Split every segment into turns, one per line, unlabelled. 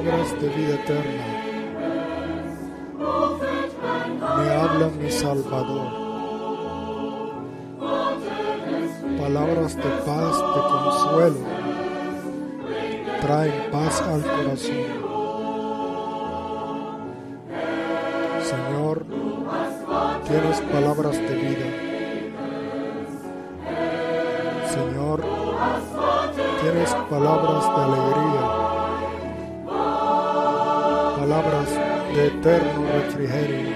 palabras de vida eterna. Me habla mi Salvador. Palabras de paz, de consuelo, traen paz al corazón. Señor, tienes palabras de vida. Señor, tienes palabras de alegría, palabras de eterno refrigerio,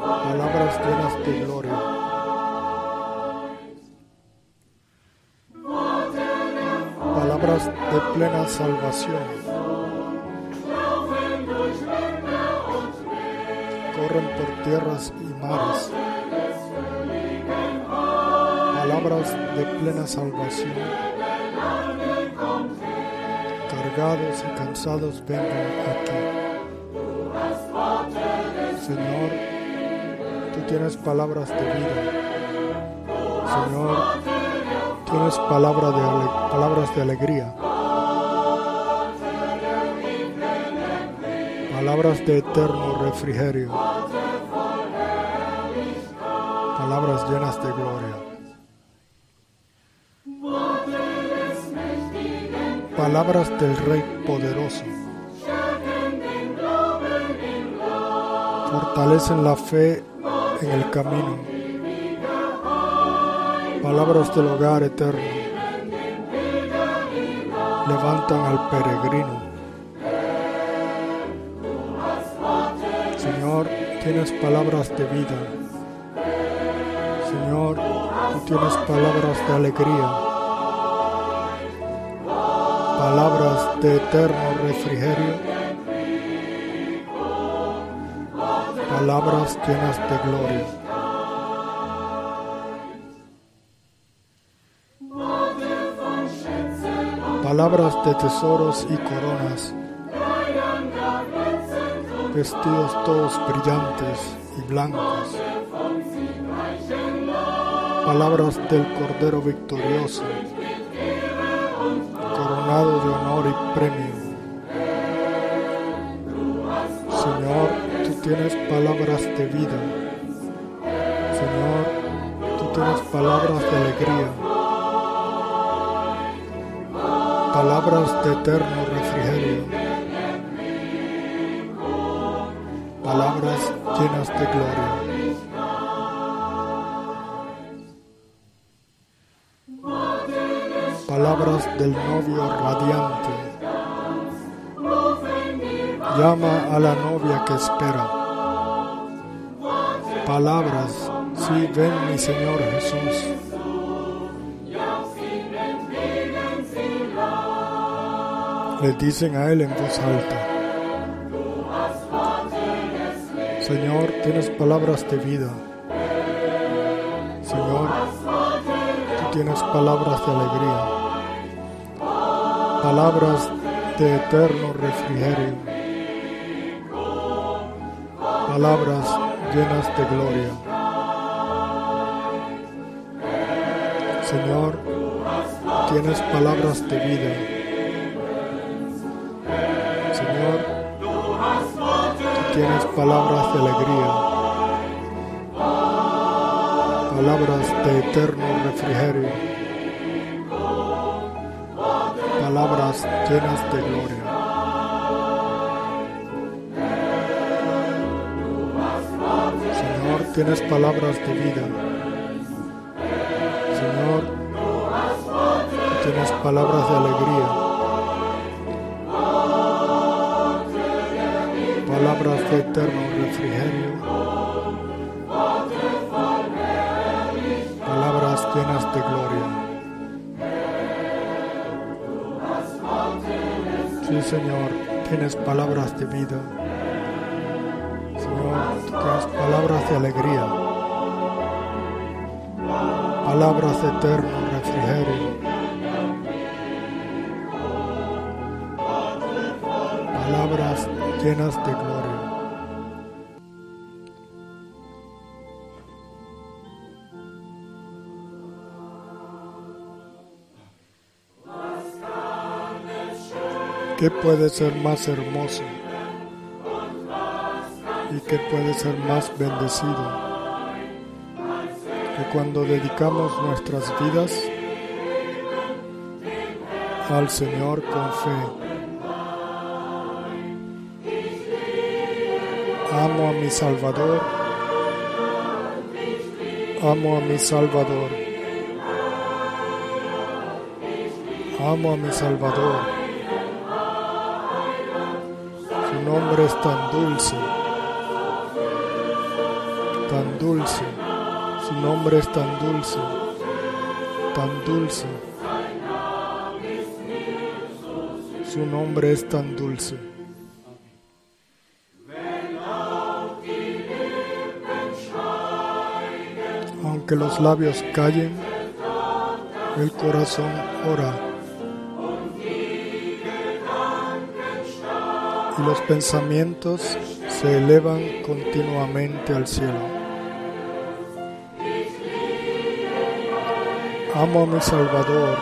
palabras llenas de gloria. Palabras de plena salvación. Corren por tierras y mares palabras de plena salvación. Cargados y cansados vengan aquí. Señor, tú tienes palabras de vida. Señor, tienes palabra de palabras de alegría. Palabras de eterno refrigerio. Palabras llenas de gloria. Palabras del Rey poderoso. Fortalecen la fe en el camino. Palabras del hogar eterno. Levantan al peregrino. Señor, tienes palabras de vida. Señor, tú tienes palabras de alegría palabras de eterno refrigerio, palabras llenas de gloria. Palabras de tesoros y coronas, vestidos todos brillantes y blancos. Palabras del Cordero victorioso de honor y premio. Señor, tú tienes palabras de vida. Señor, tú tienes palabras de alegría. Palabras de eterno refrigerio. Palabras llenas de gloria. Palabras del novio radiante. Llama a la novia que espera. Palabras, sí, ven mi Señor Jesús. Le dicen a él en voz alta. Señor, tienes palabras de vida. Señor, tú tienes palabras de alegría palabras de eterno refrigerio, palabras llenas de gloria. Señor, tienes palabras de vida. Señor, tienes palabras de alegría, palabras de eterno refrigerio palabras llenas de gloria. Señor, tienes palabras de vida. Señor, tienes palabras de alegría. Palabras de eterno refrigerio. Palabras llenas de gloria. Sí, Señor, tienes palabras de vida. Señor, tienes palabras de alegría. Palabras de eterno refrigerio. Palabras llenas de gloria. ¿Qué puede ser más hermoso? ¿Y qué puede ser más bendecido? Que cuando dedicamos nuestras vidas al Señor con fe. Amo a mi Salvador. Amo a mi Salvador. Amo a mi Salvador. Nombre es tan dulce. Tan dulce. Su nombre es tan dulce. Tan dulce. Su nombre es tan dulce. Aunque los labios callen, el corazón ora. Y los pensamientos se elevan continuamente al cielo. Amo a mi Salvador.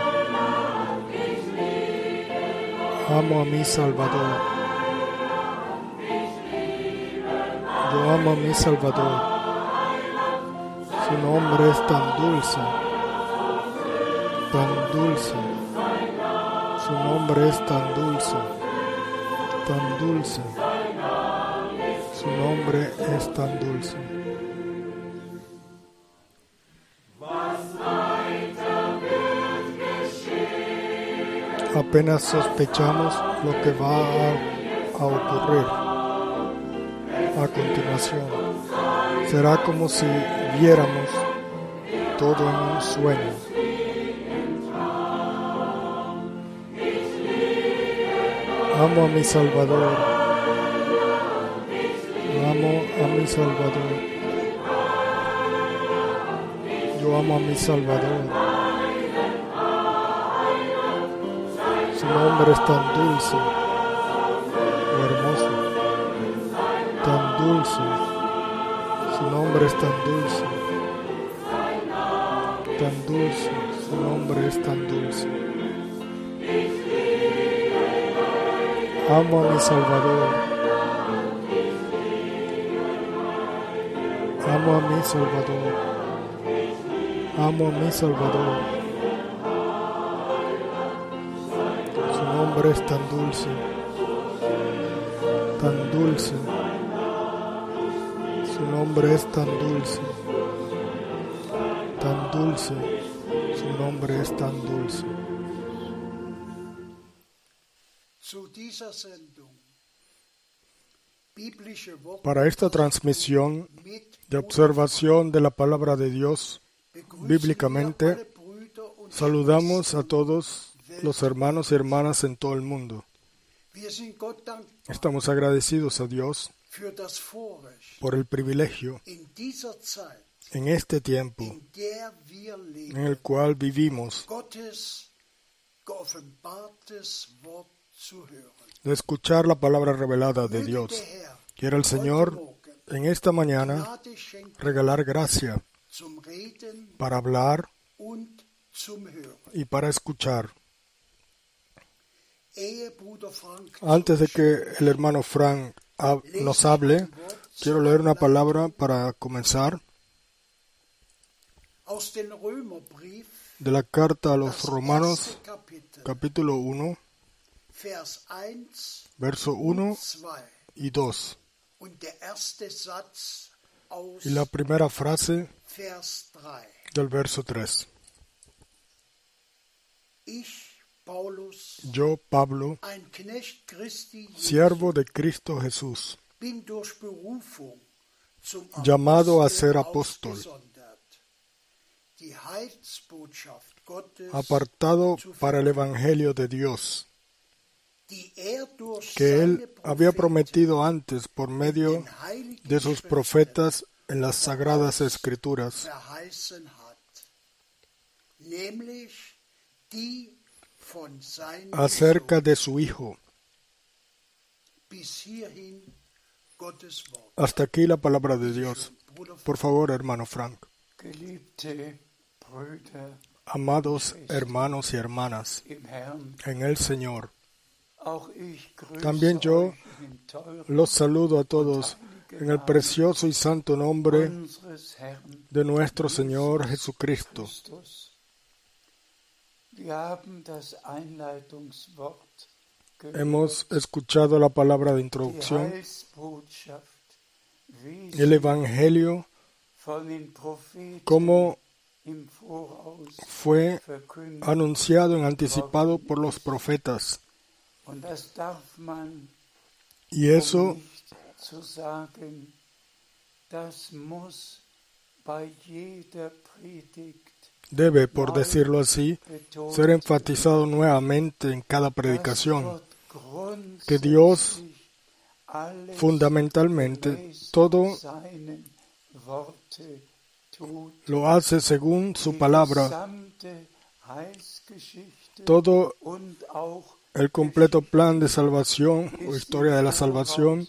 Amo a mi Salvador. Yo amo a mi Salvador. Su nombre es tan dulce, tan dulce. Su nombre es tan dulce, tan dulce. Su nombre es tan dulce. Apenas sospechamos lo que va a, ocurrir a continuación. Será como si viéramos todo en un sueño. Amo a mi Salvador. Amo a mi Salvador. Yo amo a mi Salvador. Su nombre es tan dulce, hermoso, tan dulce. Su nombre es tan dulce, tan dulce. Su nombre es tan dulce. Amo a mi Salvador. Amo a mi Salvador. Amo a mi Salvador. Su nombre es tan dulce. Tan dulce. Su nombre es tan dulce. Tan dulce. Su nombre es tan dulce. Para esta transmisión de observación de la palabra de Dios bíblicamente, saludamos a todos los hermanos y hermanas en todo el mundo. Estamos agradecidos a Dios por el privilegio en este tiempo en el cual vivimos de escuchar la palabra revelada de Dios. Quiero el Señor en esta mañana regalar gracia para hablar y para escuchar. Antes de que el hermano Frank nos hable, quiero leer una palabra para comenzar de la carta a los Romanos, capítulo 1, verso 1 y 2. Y la primera frase del verso 3. Yo, Pablo, siervo de Cristo Jesús, llamado a ser apóstol, apartado para el Evangelio de Dios, que Él había prometido antes por medio de sus profetas en las sagradas escrituras, acerca de su Hijo. Hasta aquí la palabra de Dios. Por favor, hermano Frank. Amados hermanos y hermanas en el Señor,
También yo los saludo a todos en el precioso y santo nombre de nuestro Señor Jesucristo. Hemos escuchado la palabra de introducción, el Evangelio, como fue anunciado en anticipado por los profetas. Y eso debe, por decirlo así, ser enfatizado nuevamente en cada predicación, que Dios fundamentalmente todo lo hace según su palabra. Todo el completo plan de salvación o historia de la salvación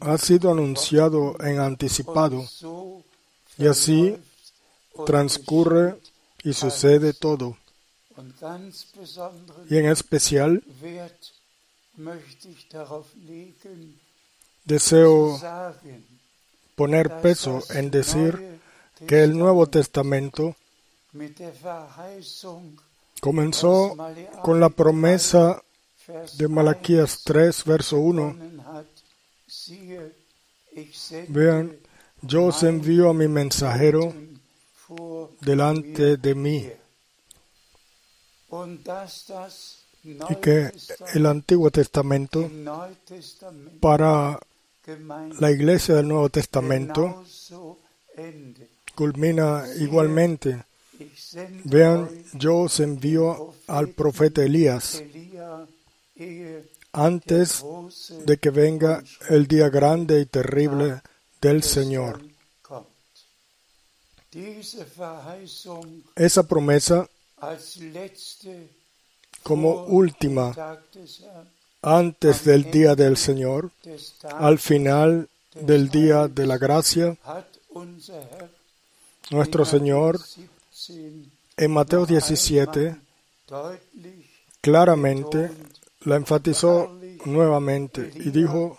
ha sido anunciado en anticipado y así transcurre y sucede todo. Y en especial deseo poner peso en decir que el Nuevo Testamento comenzó con la promesa de Malaquías 3, verso 1. Vean, yo os envío a mi mensajero delante de mí. Y que el Antiguo Testamento para la iglesia del Nuevo Testamento culmina igualmente. Vean, yo os envío al profeta Elías antes de que venga el día grande y terrible del Señor. Esa promesa como última antes del día del Señor, al final del día de la gracia, nuestro Señor en Mateo 17 claramente la enfatizó nuevamente y dijo,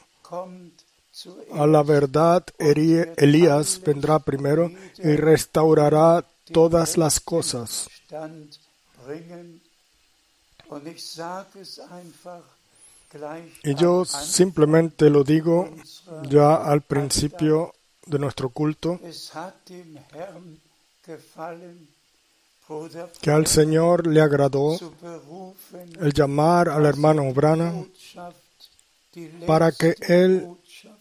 a la verdad Elías vendrá primero y restaurará todas las cosas. Y yo simplemente lo digo ya al principio de nuestro culto, que al Señor le agradó el llamar al hermano Brana para que él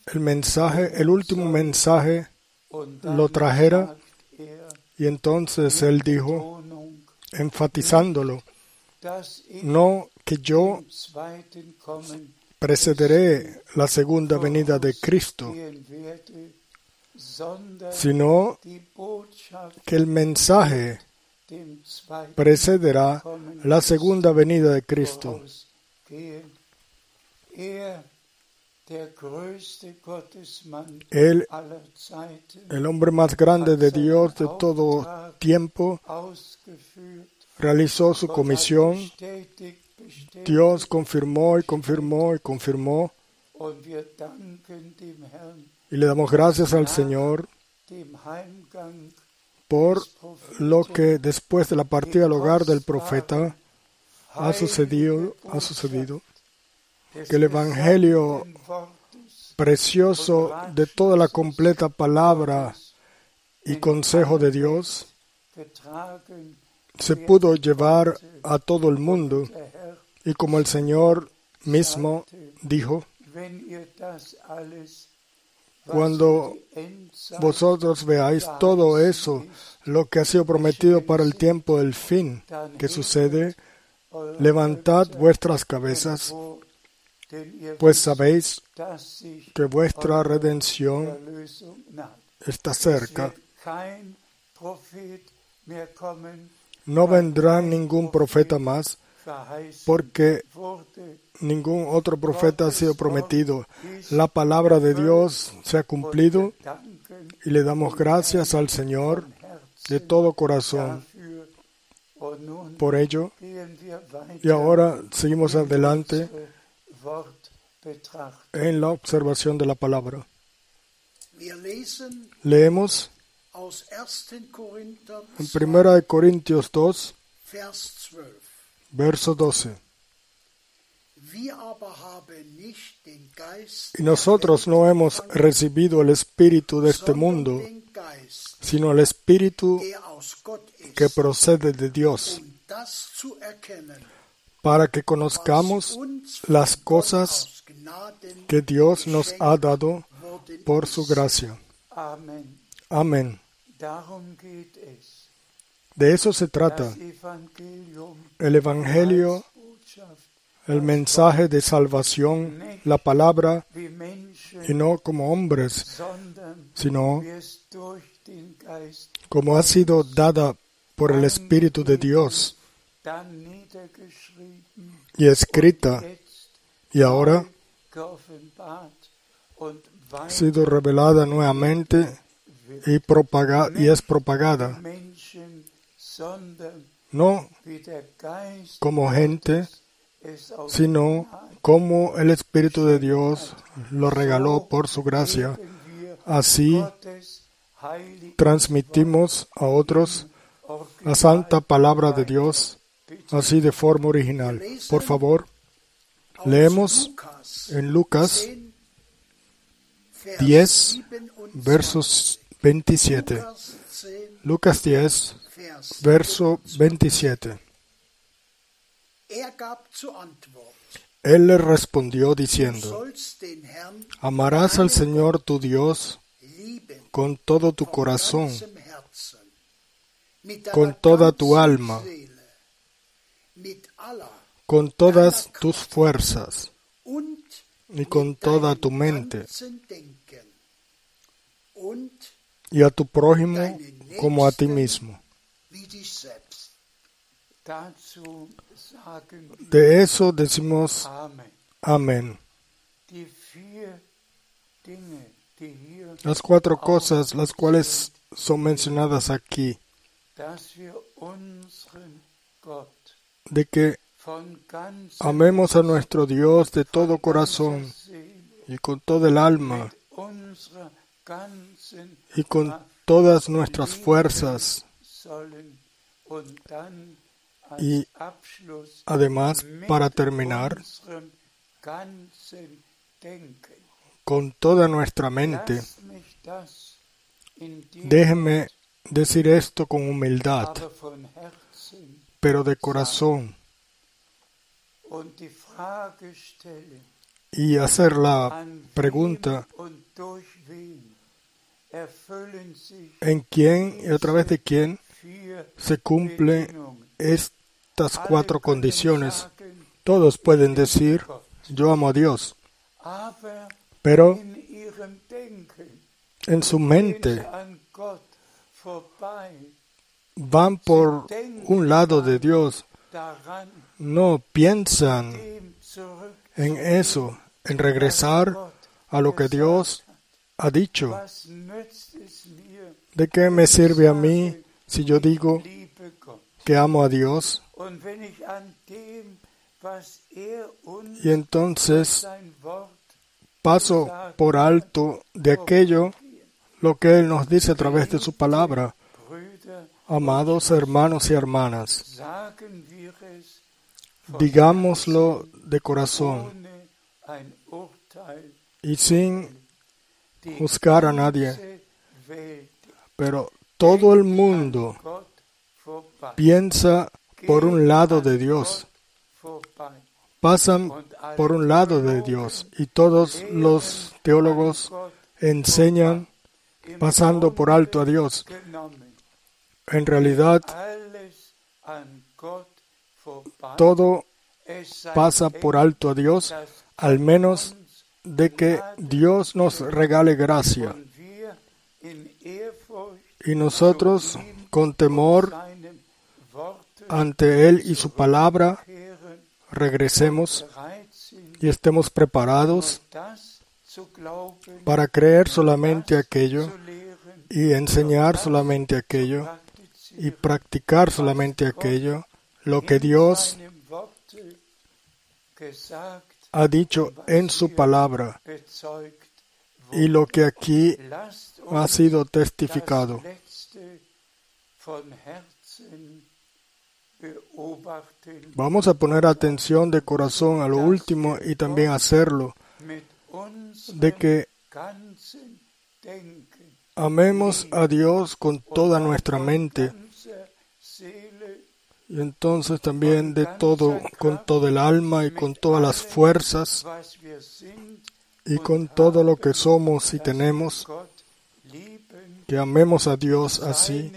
el mensaje, el último mensaje, lo trajera. Y entonces él dijo, enfatizándolo, no que yo precederé la segunda venida de Cristo, sino que el mensaje precederá la segunda venida de Cristo. Él, el hombre más grande de Dios de todo tiempo, realizó su comisión. Dios confirmó y confirmó y confirmó. Y le damos gracias al Señor por lo que después de la partida al hogar del profeta ha sucedido, ha sucedido que el Evangelio precioso de toda la completa palabra y consejo de Dios se pudo llevar a todo el mundo y como el Señor mismo dijo, cuando vosotros veáis todo eso, lo que ha sido prometido para el tiempo del fin que sucede, levantad vuestras cabezas, pues sabéis que vuestra redención está cerca. No vendrá ningún profeta más, porque ningún otro profeta ha sido prometido. La palabra de Dios se ha cumplido y le damos gracias al Señor de todo corazón Por ello, y ahora seguimos adelante en la observación de la palabra. Leemos en 1 Corintios 2, verso 12. Y nosotros no hemos recibido el espíritu de este mundo, sino el espíritu que procede de Dios, para que conozcamos las cosas que Dios nos ha dado por su gracia. Amén. De eso se trata. El Evangelio, el mensaje de salvación, la palabra, y no como hombres, sino como ha sido dada por el Espíritu de Dios y escrita y ahora ha sido revelada nuevamente y, propaga, y es propagada, no como gente, sino como el Espíritu de Dios lo regaló por su gracia. Así transmitimos a otros la santa palabra de Dios, así de forma original. Por favor, leemos en Lucas 10, versos 27. Lucas 10, verso 27. Él le respondió diciendo, amarás al Señor tu Dios con todo tu corazón, con toda tu alma, con todas tus fuerzas y con toda tu mente, y a tu prójimo como a ti mismo. De eso decimos amén. Las cuatro cosas, las cuales son mencionadas aquí, de que amemos a nuestro Dios de todo corazón y con todo el alma y con todas nuestras fuerzas y además, para terminar, con toda nuestra mente, déjeme decir esto con humildad, pero de corazón, y hacer la pregunta, ¿en quién y a través de quién se cumple estas cuatro condiciones? Todos pueden decir, yo amo a Dios, pero en su mente van por un lado de Dios, no piensan en eso, en regresar a lo que Dios ha dicho. ¿De qué me sirve a mí si yo digo que amo a Dios? Y entonces paso por alto de aquello lo que Él nos dice a través de su palabra. Amados hermanos y hermanas, digámoslo de corazón y sin juzgar a nadie, pero todo el mundo piensa por un lado de Dios, pasan por un lado de Dios y todos los teólogos enseñan pasando por alto a Dios. En realidad, todo pasa por alto a Dios, al menos de que Dios nos regale gracia. Y nosotros, con temor ante Él y su palabra, regresemos y estemos preparados para creer solamente aquello y enseñar solamente aquello y practicar solamente aquello, lo que Dios ha dicho en su palabra y lo que aquí ha sido testificado. Vamos a poner atención de corazón a lo último y también hacerlo, de que amemos a Dios con toda nuestra mente y entonces también de todo, con todo el alma y con todas las fuerzas y con todo lo que somos y tenemos, que amemos a Dios así.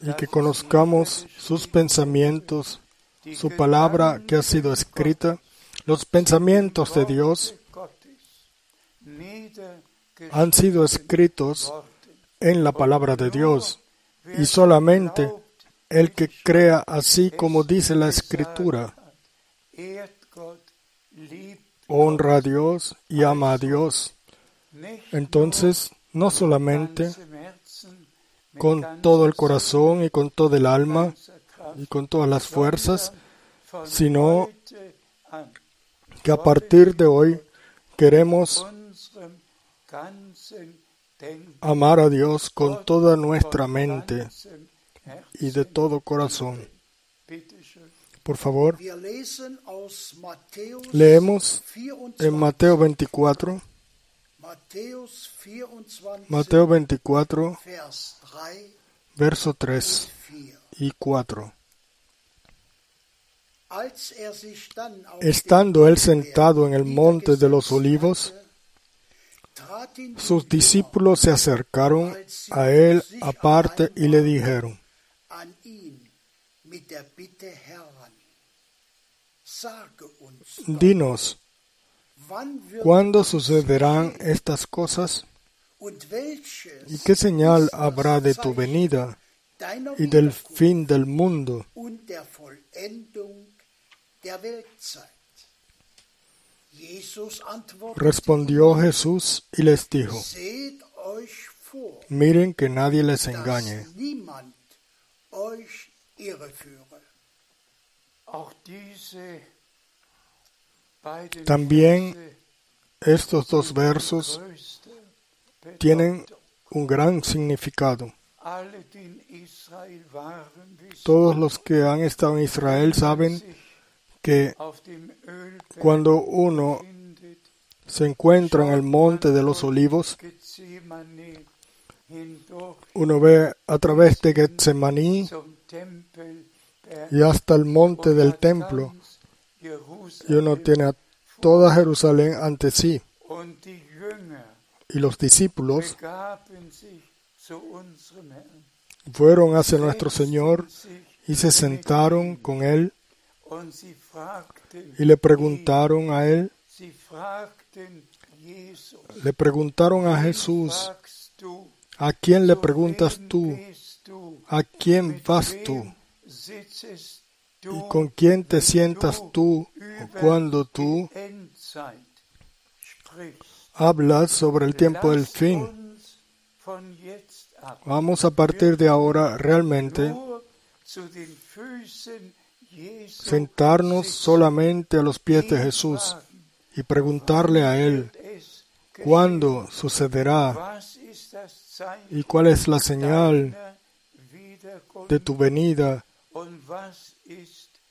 Y que conozcamos sus pensamientos, su palabra que ha sido escrita, los pensamientos de Dios han sido escritos en la palabra de Dios. y solamente el que crea así como dice la escritura honra a Dios y ama a Dios. Entonces, no solamente con todo el corazón y con todo el alma y con todas las fuerzas, sino que a partir de hoy queremos amar a Dios con toda nuestra mente y de todo corazón. Por favor, leemos en Mateo 24, Mateo 24, verso 3 y 4. Estando él sentado en el monte de los olivos, sus discípulos se acercaron a él aparte y le dijeron, Dinos, ¿cuándo sucederán estas cosas? ¿Y qué señal habrá de tu venida y del fin del mundo? Respondió Jesús y les dijo, miren que nadie les engañe. También estos dos versos tienen un gran significado. Todos los que han estado en Israel saben que cuando uno se encuentra en el monte de los olivos, uno ve a través de Getsemaní y hasta el monte del templo, y uno tiene a toda Jerusalén ante sí. Y los discípulos fueron hacia nuestro Señor y se sentaron con Él y le preguntaron a Él, le preguntaron a Jesús, ¿a quién le preguntas tú? ¿A quién vas tú? ¿Y con quién te sientas tú cuando tú hablas sobre el tiempo del fin? Vamos a partir de ahora realmente sentarnos solamente a los pies de Jesús y preguntarle a Él cuándo sucederá y cuál es la señal de tu venida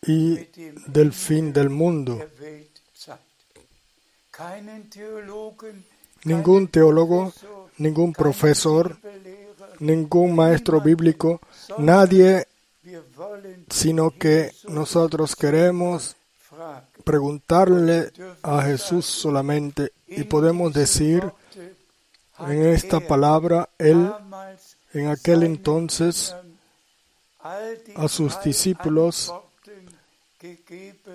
y del fin del mundo. Ningún teólogo, ningún profesor, ningún maestro bíblico, nadie, sino que nosotros queremos preguntarle a Jesús solamente y podemos decir en esta palabra, Él en aquel entonces a sus discípulos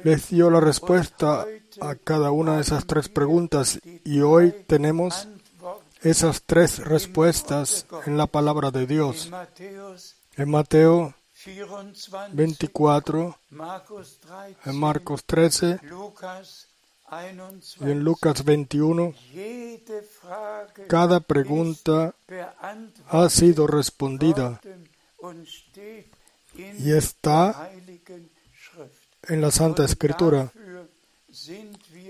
les dio la respuesta a cada una de esas tres preguntas y hoy tenemos esas tres respuestas en la palabra de Dios. En Mateo 24, en Marcos 13, Y en Lucas 21, cada pregunta ha sido respondida y está en la Santa Escritura.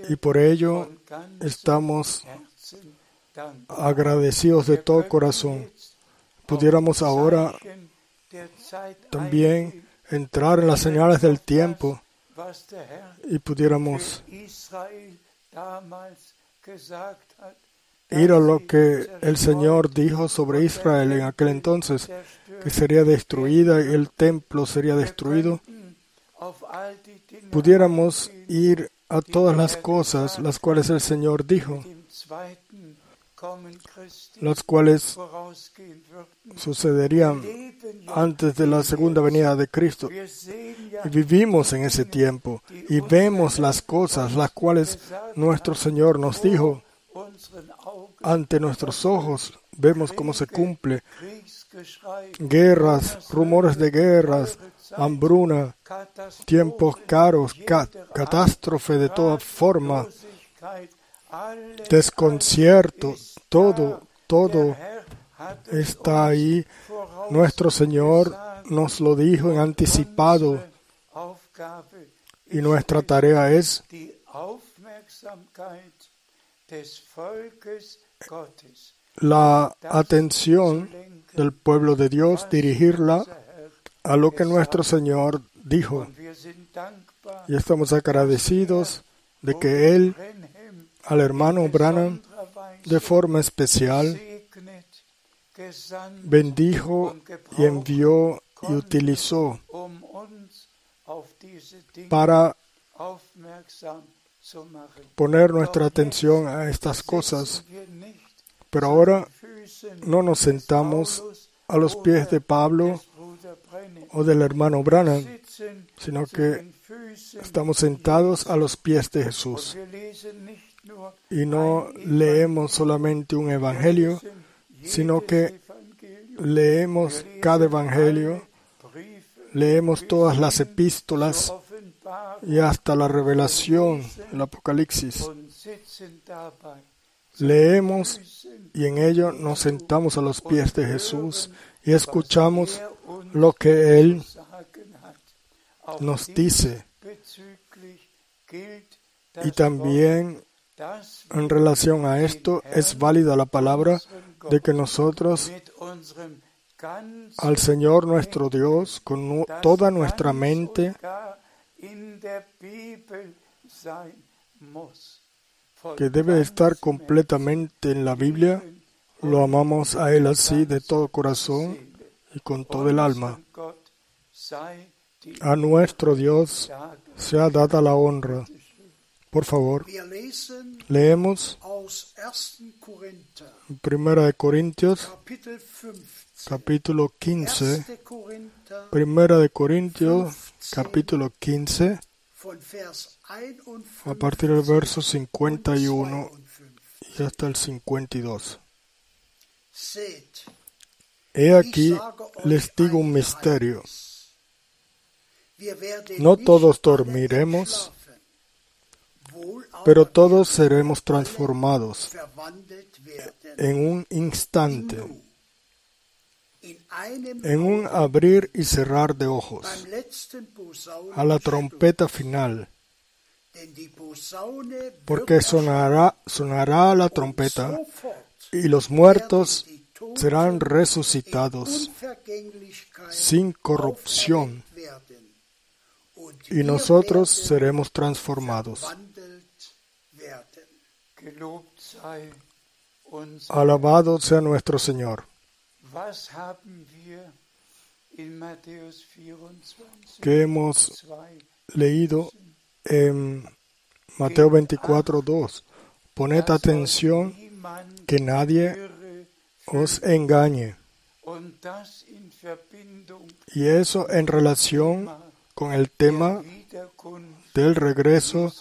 Y por ello estamos agradecidos de todo corazón. Pudiéramos ahora también entrar en las señales del tiempo y pudiéramos ir a lo que el Señor dijo sobre Israel en aquel entonces, que sería destruida el templo sería destruido, pudiéramos ir a todas las cosas las cuales el Señor dijo, las cuales sucederían antes de la segunda venida de Cristo. Y vivimos en ese tiempo y vemos las cosas las cuales nuestro Señor nos dijo ante nuestros ojos. Vemos cómo se cumple. Guerras, rumores de guerras, hambruna, tiempos caros, catástrofe de toda forma, desconcierto, todo, todo está ahí. Nuestro Señor nos lo dijo en anticipado y nuestra tarea es la atención del pueblo de Dios, dirigirla a lo que nuestro Señor dijo. Y estamos agradecidos de que Él, al hermano Branham, de forma especial, bendijo y envió y utilizó para poner nuestra atención a estas cosas. Pero ahora no nos sentamos a los pies de Pablo o del hermano Branham, sino que estamos sentados a los pies de Jesús. Y no leemos solamente un evangelio, sino que leemos cada evangelio, leemos todas las epístolas y hasta la revelación, el Apocalipsis. Leemos y en ello nos sentamos a los pies de Jesús y escuchamos lo que Él nos dice. Y también en relación a esto es válida la palabra de que nosotros al Señor nuestro Dios con toda nuestra mente que debe estar completamente en la Biblia, lo amamos a Él así de todo corazón y con todo el alma. A nuestro Dios sea dada la honra. Por favor, leemos Primera de Corintios, capítulo 15. Primera de Corintios, capítulo 15, a partir del verso 51 y hasta el 52. He aquí, les digo un misterio. No todos dormiremos, pero todos seremos transformados en un instante, en un abrir y cerrar de ojos, a la trompeta final, porque sonará, sonará la trompeta y los muertos serán resucitados sin corrupción y nosotros seremos transformados. Alabado sea nuestro Señor. ¿Qué hemos leído en Mateo 24, 2? Poned atención que nadie os engañe. Y eso en relación con el tema del regreso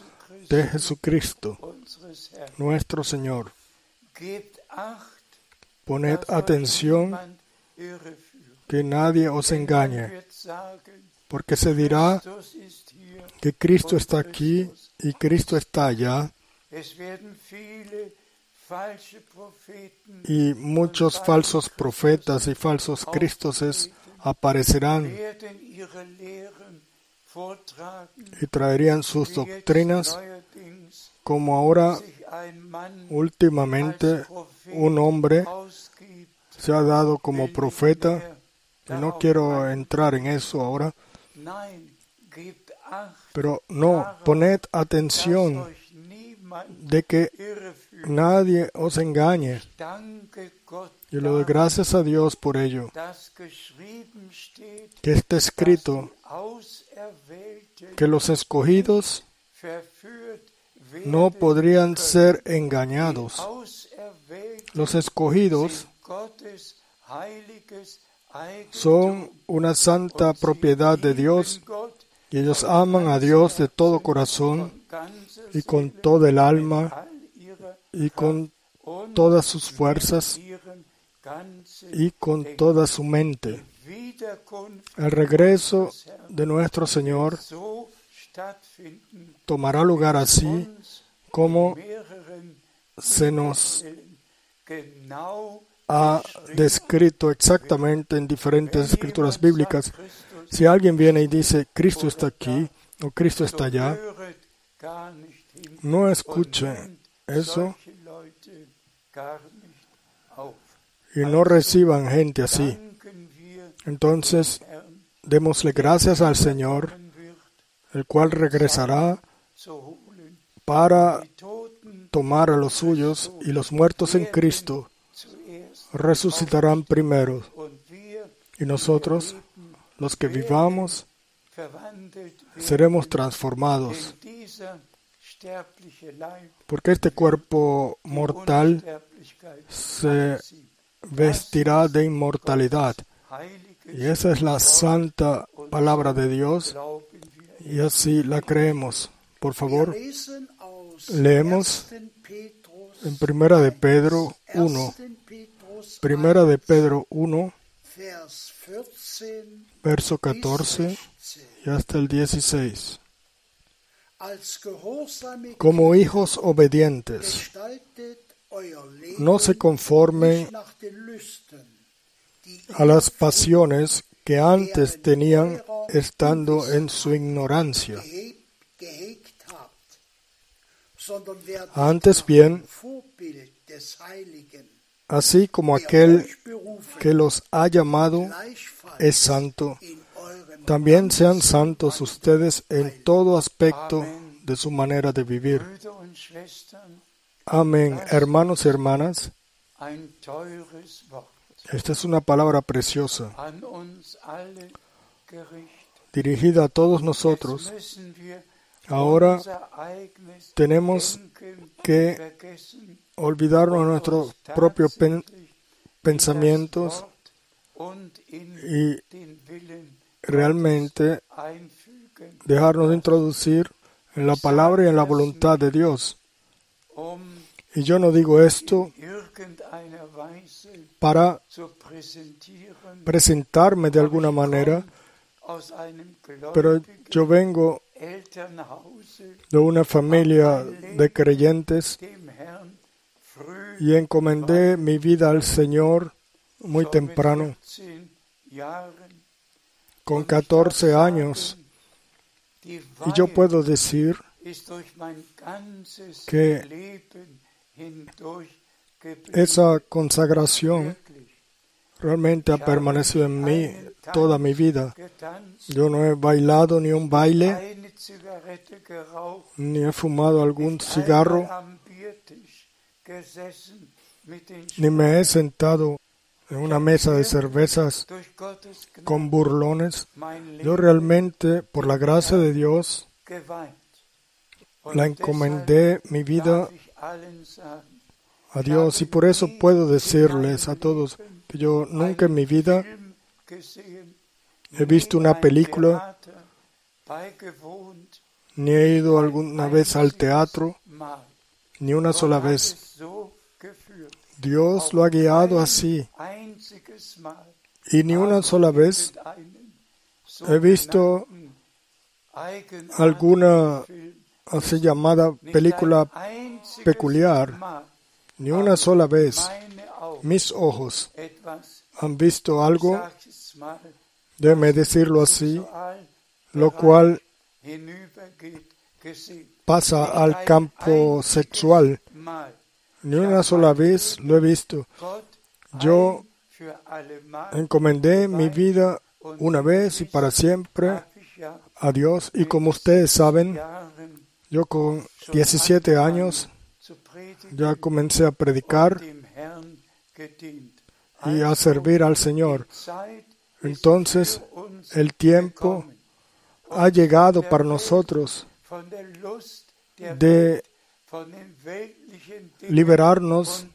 de Jesucristo, nuestro Señor. Poned atención que nadie os engañe, porque se dirá que Cristo está aquí y Cristo está allá, y muchos falsos profetas y falsos cristoses aparecerán y traerían sus doctrinas, como ahora últimamente un hombre se ha dado como profeta, y no quiero entrar en eso ahora, pero no, poned atención de que nadie os engañe. Yo le doy gracias a Dios por ello, que está escrito que los escogidos no podrían ser engañados. Los escogidos son una santa propiedad de Dios y ellos aman a Dios de todo corazón y con todo el alma y con todas sus fuerzas y con toda su mente. El regreso de nuestro Señor tomará lugar así
mehreren
se nos ha descrito exactamente en diferentes escrituras bíblicas. Si alguien viene y dice, Cristo está aquí o Cristo está allá, no escuche eso y no reciban gente así. Entonces, démosle gracias al Señor, el cual regresará. Para tomar a los suyos y los muertos en Cristo resucitarán primero y nosotros, los que vivamos, seremos transformados, porque este cuerpo mortal se vestirá de inmortalidad. Y esa es la santa palabra de Dios y así la creemos. Por favor, leemos
1. Petrus,
en Primera de Pedro 1,
1. Petrus
Primera de Pedro 1,
Vers 14
verso
bis
14
16.
y hasta el 16.
Als gehorsame
Como hijos obedientes, no se conformen a las pasiones que antes tenían estando en su ignorancia. Antes bien, así como aquel que los ha llamado es santo, también sean santos ustedes en todo aspecto de su manera de vivir. Amén, hermanos y hermanas. Esta es una palabra preciosa, dirigida a todos nosotros. Ahora tenemos que olvidarnos de nuestros propios pensamientos y realmente dejarnos de introducir en la palabra y en la voluntad de Dios. Y yo no digo esto para presentarme de alguna manera, pero yo vengo de una familia de creyentes y encomendé mi vida al Señor muy temprano,
14 Jahren
con 14 años. Y yo puedo decir que esa consagración. Realmente ha permanecido en mí toda mi vida. Yo no he bailado ni un baile, ni he fumado algún cigarro, ni me he sentado en una mesa de cervezas con burlones. Yo realmente, por la gracia de Dios, la encomendé mi vida a Dios y por eso puedo decirles a todos yo nunca en mi vida he visto una película, ni he ido alguna vez al teatro, ni una sola vez. Dios lo ha guiado así y ni una sola vez he visto alguna así llamada película peculiar, ni una sola vez mis ojos han visto algo, déjeme decirlo así, lo cual pasa al campo sexual. Ni una sola vez lo he visto. Yo encomendé mi vida una vez y para siempre a Dios. Y como ustedes saben, yo con 17 años ya comencé a predicar y a servir al Señor. Entonces el tiempo ha llegado para nosotros de liberarnos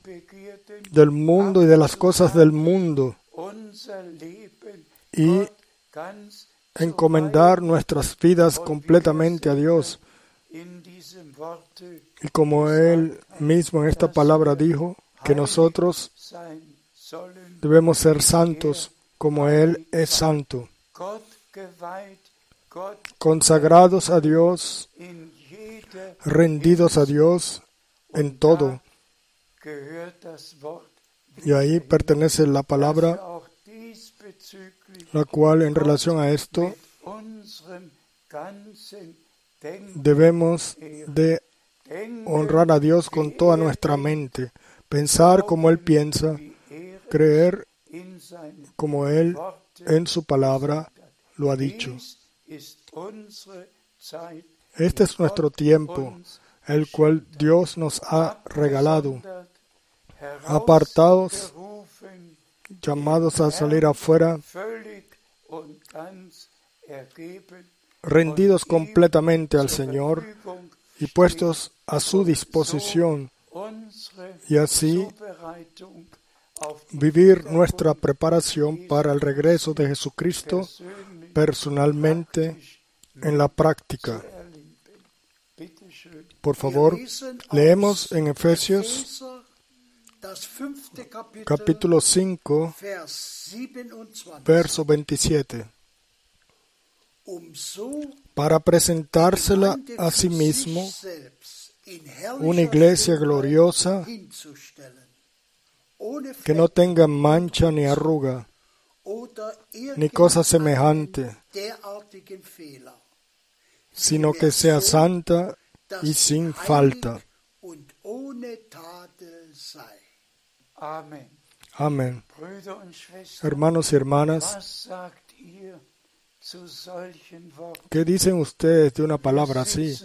del mundo y de las cosas del mundo y encomendar nuestras vidas completamente a Dios. Y como Él mismo en esta palabra dijo, que nosotros debemos ser santos como Él es santo, consagrados a Dios, rendidos a Dios en todo. Y ahí pertenece la palabra, la cual en relación a esto debemos de honrar a Dios con toda nuestra mente, pensar como Él piensa, creer como Él en su palabra lo ha dicho. Este es nuestro tiempo, el cual Dios nos ha regalado, apartados, llamados a salir afuera, rendidos completamente al Señor y puestos a su disposición y así vivir nuestra preparación para el regreso de Jesucristo personalmente en la práctica. Por favor, leemos en Efesios capítulo 5, verso 27, para presentársela a sí mismo una iglesia gloriosa que no tenga mancha ni arruga, ni cosa semejante, sino que sea santa y sin falta. Amén. Hermanos y hermanas, ¿qué dicen ustedes de una palabra así?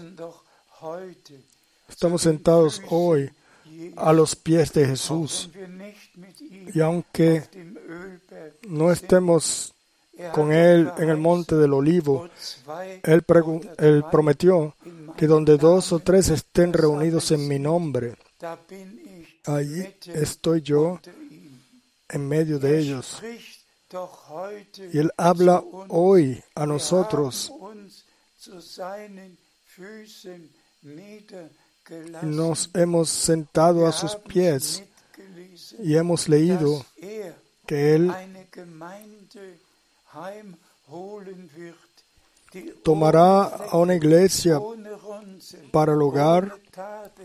Estamos sentados hoy a los pies de Jesús y aunque no estemos con Él en el monte del olivo, Él, prometió que donde dos o tres estén reunidos en mi nombre, allí estoy yo en medio de ellos. Y Él habla hoy a nosotros. Nos hemos sentado a sus pies y hemos leído que Él tomará a una iglesia para el hogar,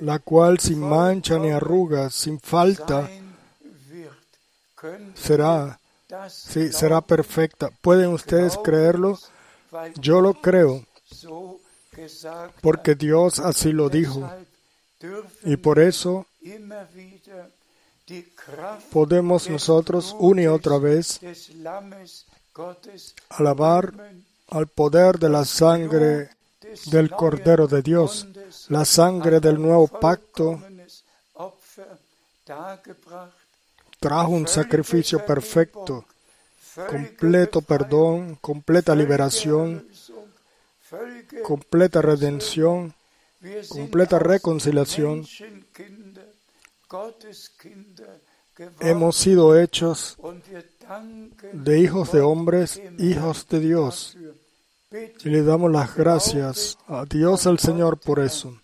la cual sin mancha ni arrugas, sin falta, será, sí, será perfecta. ¿Pueden ustedes creerlo? Yo lo creo, porque Dios así lo dijo. Y por eso podemos nosotros una y otra vez alabar al poder de la sangre del Cordero de Dios, la sangre del nuevo pacto trajo un sacrificio perfecto, completo perdón, completa liberación, completa redención, completa reconciliación. Hemos sido hechos de hijos de hombres, hijos de Dios. Y le damos las gracias a Dios al Señor por eso.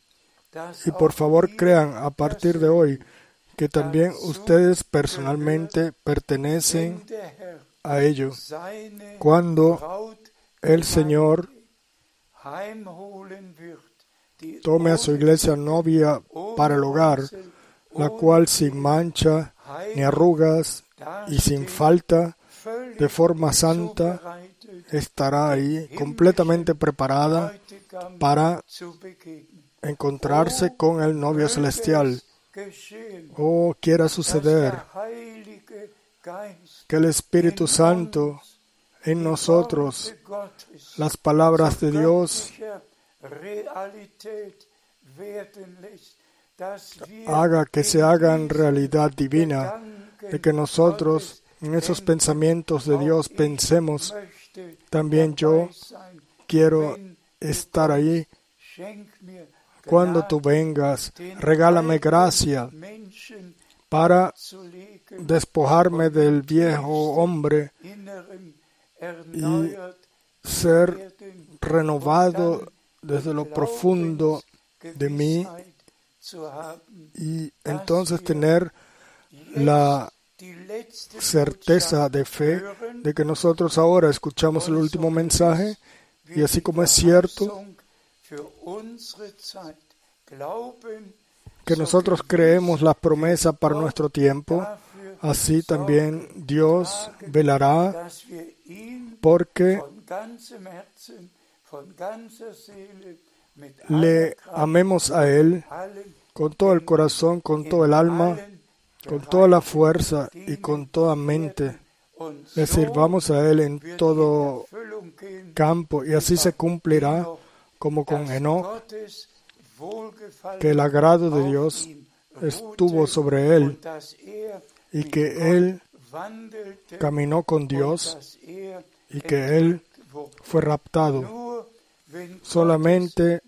Y por favor crean a partir de hoy que también ustedes personalmente pertenecen a ello. Cuando el Señor tome a su iglesia novia para el hogar, la cual sin mancha ni arrugas y sin falta, de forma santa, estará ahí completamente preparada para encontrarse con el novio celestial. Oh, quiera suceder que el Espíritu Santo en nosotros, las palabras de Dios, haga que se hagan realidad divina, de que nosotros en esos pensamientos de Dios pensemos, también yo quiero estar ahí. cuando tú vengas. Regálame gracia para despojarme del viejo hombre,
erneuert
ser renovado desde lo profundo de mí y entonces tener la certeza de fe de que nosotros ahora escuchamos el último mensaje y así como es cierto que nosotros creemos la promesa para nuestro tiempo, así también Dios velará porque le amemos a Él con todo el corazón, con todo el alma, con toda la fuerza y con toda mente. Le sirvamos a Él en todo campo y así se cumplirá como con Enoch, que el agrado de Dios estuvo sobre él
dass er
y que él caminó con Dios
er
y que él. Fue raptado. Solamente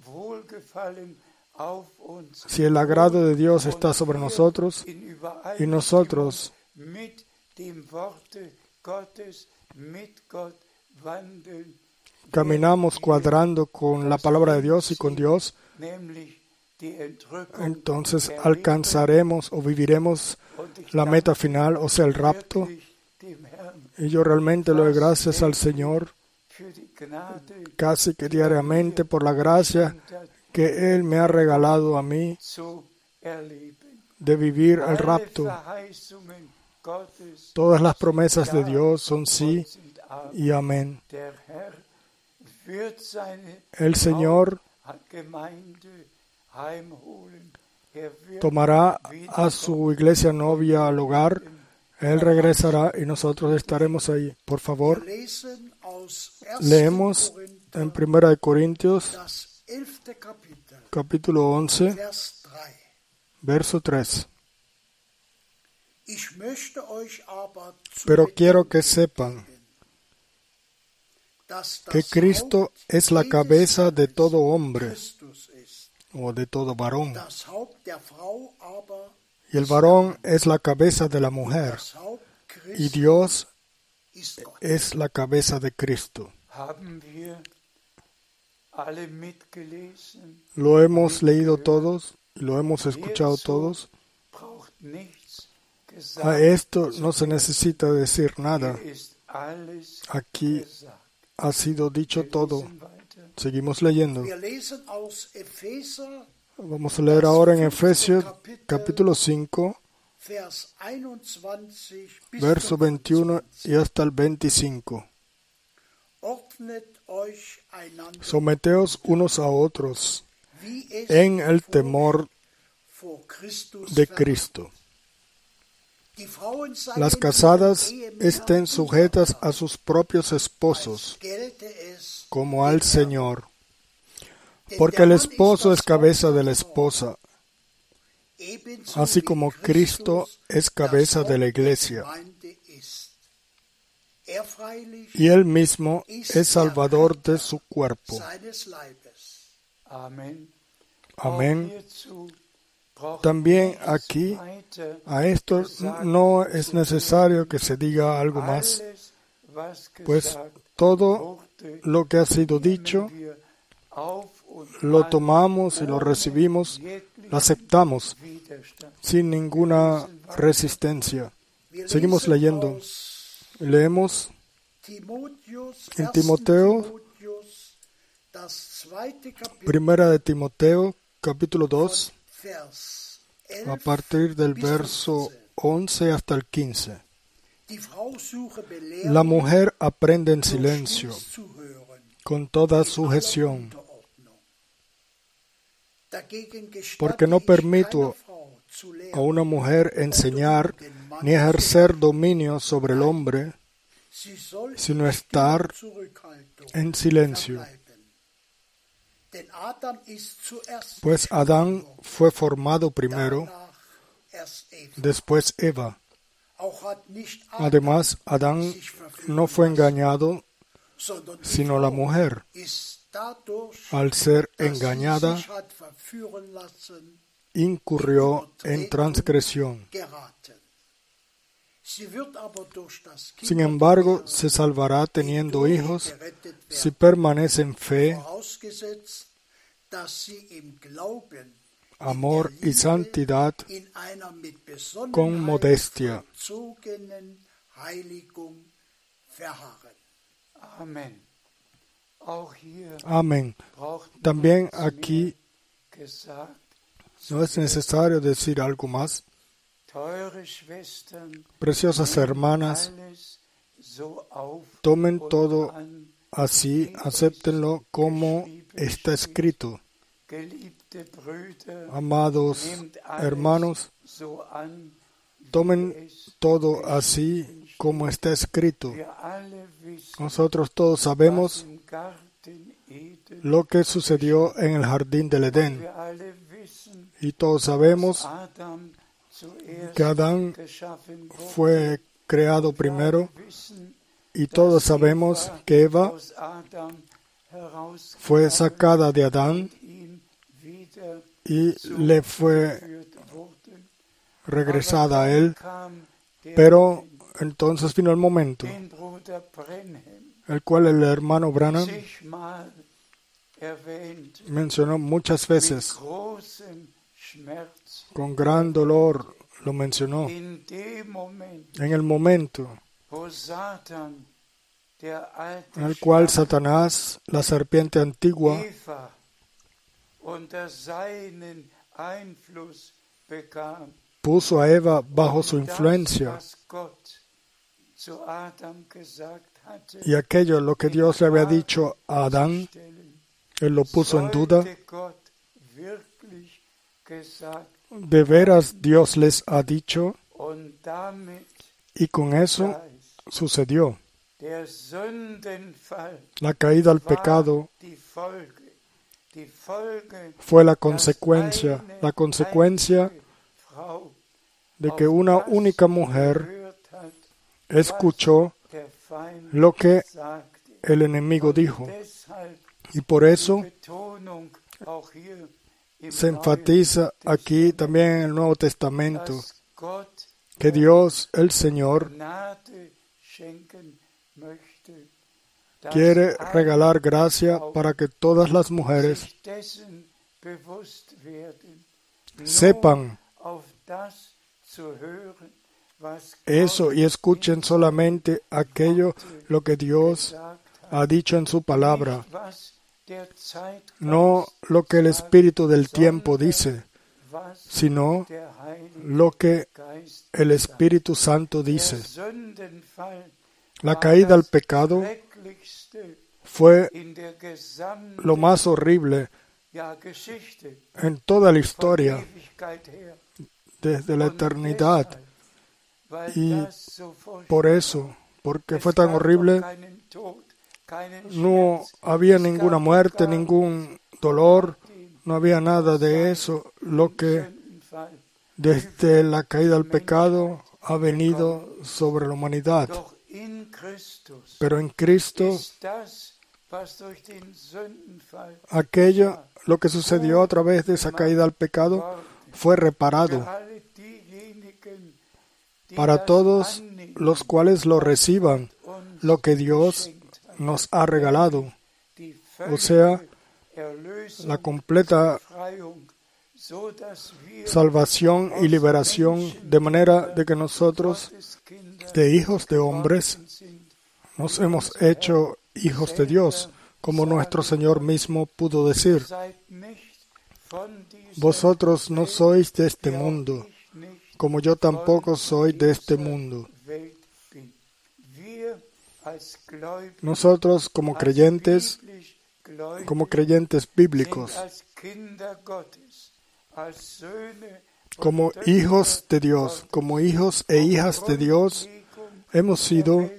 si el agrado de Dios está sobre nosotros y nosotros caminamos cuadrando con la palabra de Dios y con Dios, entonces alcanzaremos o viviremos la meta final, o sea, el rapto. Y yo realmente le doy gracias al Señor casi que diariamente por la gracia que Él me ha regalado a mí de vivir el rapto. Todas las promesas de Dios son sí y amén. El Señor tomará a su iglesia novia al hogar, Él regresará y nosotros estaremos ahí. Por favor,
1.
leemos en Primera de Corintios
das 11. Kapitel,
capítulo 11,
Vers 3.
verso 3.
Ich möchte euch aber zu
Pero quiero que sepan que Cristo es la cabeza de todo hombre o de todo varón, Y el varón es la cabeza de la mujer, y Dios es la cabeza de Cristo. Lo hemos leído todos y lo hemos escuchado todos. A esto no se necesita decir nada. Aquí ha sido dicho todo. Seguimos leyendo. Vamos a leer ahora en Efesios capítulo 5,
Vers 21 bis
verso 21
25.
y hasta el 25.
Ordnet euch einander,
Someteos unos a otros en el temor de. Cristo. Las casadas estén sujetas a sus propios esposos, como al Señor, porque el esposo es cabeza de la esposa, así como Cristo es cabeza de la iglesia. Y él mismo es salvador de su cuerpo. Amén. También aquí A esto no es necesario que se diga algo más, pues todo lo que ha sido dicho lo tomamos y lo recibimos, lo aceptamos sin ninguna resistencia. Seguimos leyendo. Leemos en
1.
Timoteo, Primera de Timoteo, capítulo 2,
Vers
a
11.
partir del verso 11 hasta el 15.
Die Frau suche Belehrung
La mujer aprende en silencio, con toda sujeción, Porque no permito a una mujer enseñar ni ejercer dominio sobre el hombre sino
in
estar en silencio. Pues Adán fue formado primero, después Eva. Además, Adán no fue engañado, sino la mujer. Al ser engañada, incurrió en transgresión. Sin embargo, se salvará teniendo hijos si permanece en fe, amor y santidad con modestia.
vollzogenen
Amén. También aquí no es necesario decir algo más. Preciosas hermanas, tomen todo así, acéptenlo como está escrito. Amados hermanos, tomen todo así como está escrito. Nosotros todos sabemos lo que sucedió en el jardín del Edén. Y todos sabemos que Adán fue creado primero. y todos sabemos que Eva fue sacada de Adán y le fue regresada a él, pero entonces vino el momento, el cual el hermano Branham mencionó muchas veces, con gran dolor lo mencionó, en el momento en el cual Satanás, la serpiente antigua, puso a Eva bajo su influencia y aquello lo que Dios le había dicho a Adán, él lo puso en duda. De veras Dios les ha dicho y con eso sucedió. La caída al pecado fue la consecuencia, la consecuencia de que una única mujer escuchó lo que el enemigo dijo. Y por eso se enfatiza aquí también en el Nuevo Testamento que Dios, el Señor, quiere regalar gracia para que todas las mujeres sepan eso y escuchen solamente aquello lo que Dios ha dicho en su palabra, no lo que el Espíritu del tiempo dice, sino lo que el Espíritu Santo dice. La caída al pecado fue lo más horrible en toda la historia desde la eternidad. Y Por eso, porque fue tan horrible, no había ninguna muerte, ningún dolor, no había nada de eso. Lo que desde la caída al pecado ha venido sobre la humanidad. Pero en Cristo, aquello, lo que sucedió a través de esa caída al pecado, fue reparado para todos los cuales lo reciban, lo que Dios nos ha regalado, o sea, la completa salvación y liberación, de manera de que nosotros, de hijos de hombres, nos hemos hecho hijos de Dios, como nuestro Señor mismo pudo decir, vosotros no sois de este mundo, como yo tampoco soy de este mundo. Nosotros como creyentes, como creyentes bíblicos, como hijos de Dios, como hijos e hijas de Dios, hemos sido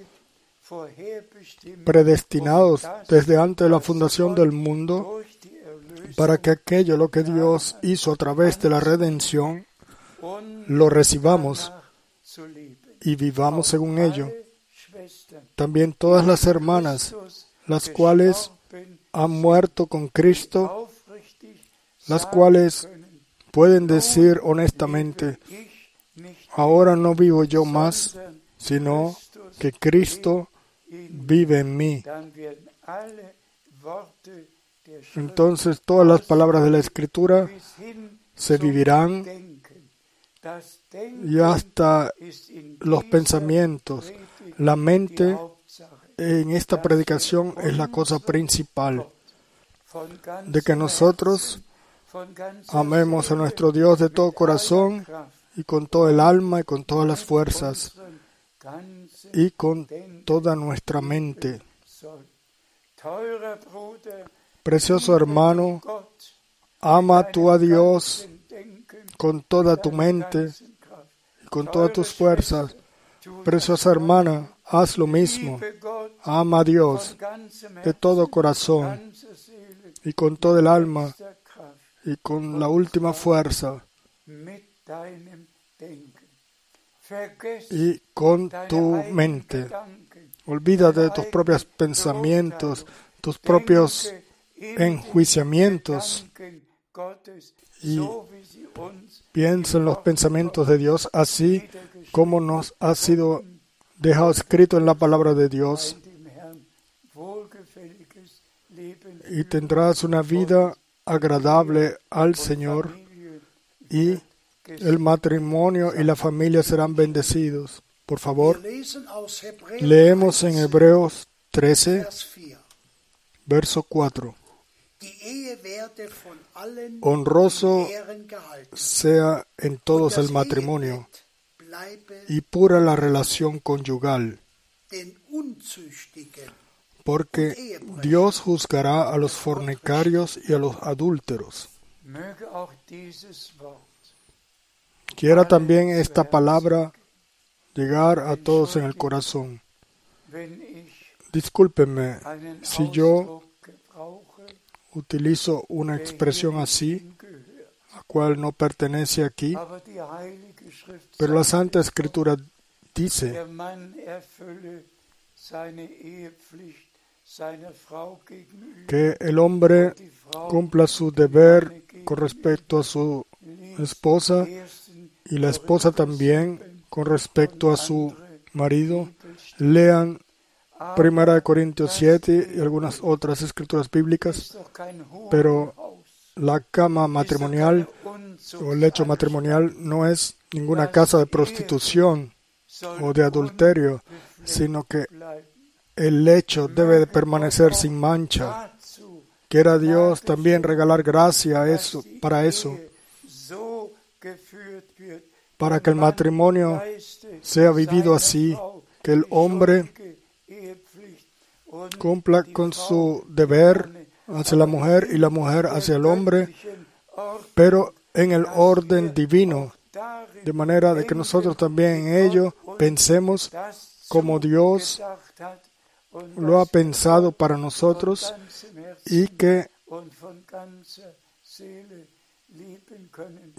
predestinados desde antes de la fundación del mundo para que aquello lo que Dios hizo a través de la redención lo recibamos y vivamos según ello. También todas las hermanas, las cuales han muerto con Cristo, las cuales pueden decir honestamente, ahora no vivo yo más, sino que Cristo vive en mí. Entonces todas las palabras de la Escritura se vivirán y hasta los pensamientos, la mente en esta predicación es la cosa principal, de que nosotros amemos a nuestro Dios de todo corazón y con todo el alma y con todas las fuerzas y con toda nuestra mente. Precioso hermano, ama tú a Dios con toda tu mente y con todas tus fuerzas. Preciosa hermana, haz lo mismo. Ama a Dios de todo corazón y con todo el alma y con la última fuerza y con tu mente. Olvídate de tus propios pensamientos, tus propios enjuiciamientos y
so wie sie uns
piensa en los pensamientos de Dios, así como nos ha sido dejado escrito en la palabra de Dios, y tendrás una vida agradable al Señor, y el matrimonio y la familia serán bendecidos. Por favor, leemos en
13,
Hebreos 13,
Vers 4.
verso 4. Honroso sea en todos el matrimonio y pura la relación conyugal, porque Dios juzgará a los fornicarios y a los adúlteros. Quiera también esta palabra llegar a todos en el corazón. Discúlpenme si yo utilizo una expresión así,
gehört.
a cual no pertenece aquí, pero la Santa Escritura dice que el hombre cumpla su deber con respecto a su esposa y la esposa también con respecto a su marido. Lean Primera de Corintios 7 y algunas otras escrituras bíblicas, pero la cama matrimonial o el lecho matrimonial no es ninguna casa de prostitución o de adulterio, sino que el lecho debe de permanecer sin mancha. Quiera Dios también regalar gracia eso, para eso, para que el matrimonio sea vivido así, que el hombre cumpla con su deber hacia la mujer y la mujer hacia el hombre, pero en el orden divino, de manera de que nosotros también en ello pensemos como Dios lo ha pensado para nosotros y que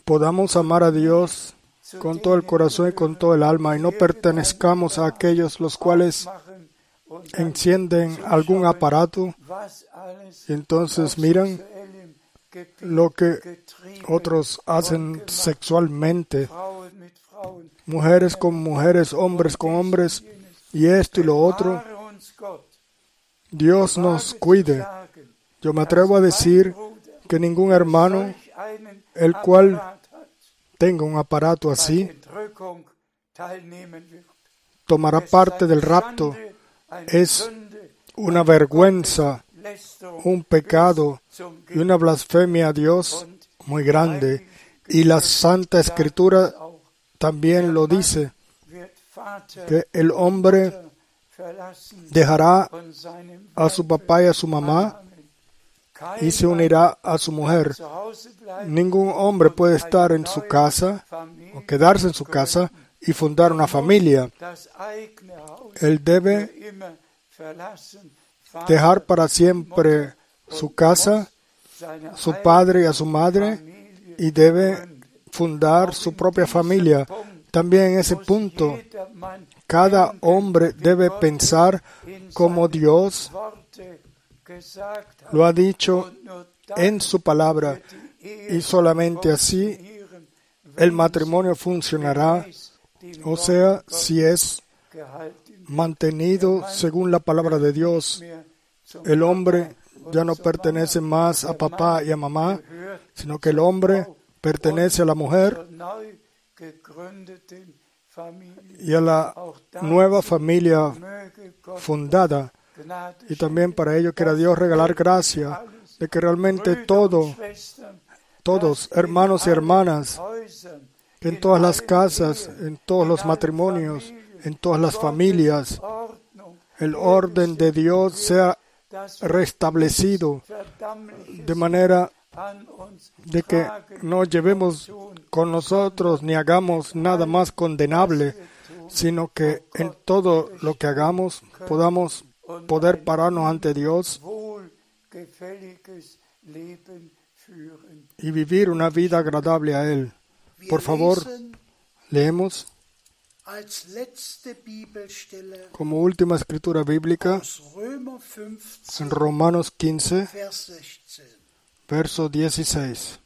podamos amar a Dios con todo el corazón y con todo el alma y no pertenezcamos a aquellos los cuales encienden algún aparato y entonces miran lo que otros hacen sexualmente, mujeres con mujeres, hombres con hombres, y esto y lo otro. Dios nos cuide. Yo me atrevo a decir que ningún hermano el cual tenga un aparato así tomará parte del rapto. Es una vergüenza un pecado y una blasfemia a Dios muy grande. Y la Santa Escritura también lo dice, que el hombre dejará a su papá y a su mamá y se unirá a su mujer. Ningún hombre puede estar en su casa o quedarse en su casa y fundar una familia. Él debe dejar para siempre su casa, su padre y a su madre y debe fundar su propia familia. También en ese punto, cada hombre debe pensar como Dios lo ha dicho en su palabra y solamente así el matrimonio funcionará, o sea, si es mantenido según la palabra de Dios. El hombre ya no pertenece más a papá y a mamá, sino que el hombre pertenece a la mujer y a la nueva familia fundada. Y también para ello quiera Dios regalar gracia de que realmente todo, todos, hermanos y hermanas, en todas las casas, en todos los matrimonios, en todas las familias, el orden de Dios sea restablecido de manera de que no llevemos con nosotros ni hagamos nada más condenable, sino que en todo lo que hagamos podamos poder pararnos ante Dios y vivir una vida agradable a Él. Por favor, leemos como última escritura bíblica
aus Römer 15,
en Romanos 15,
Vers 16.
verso 16.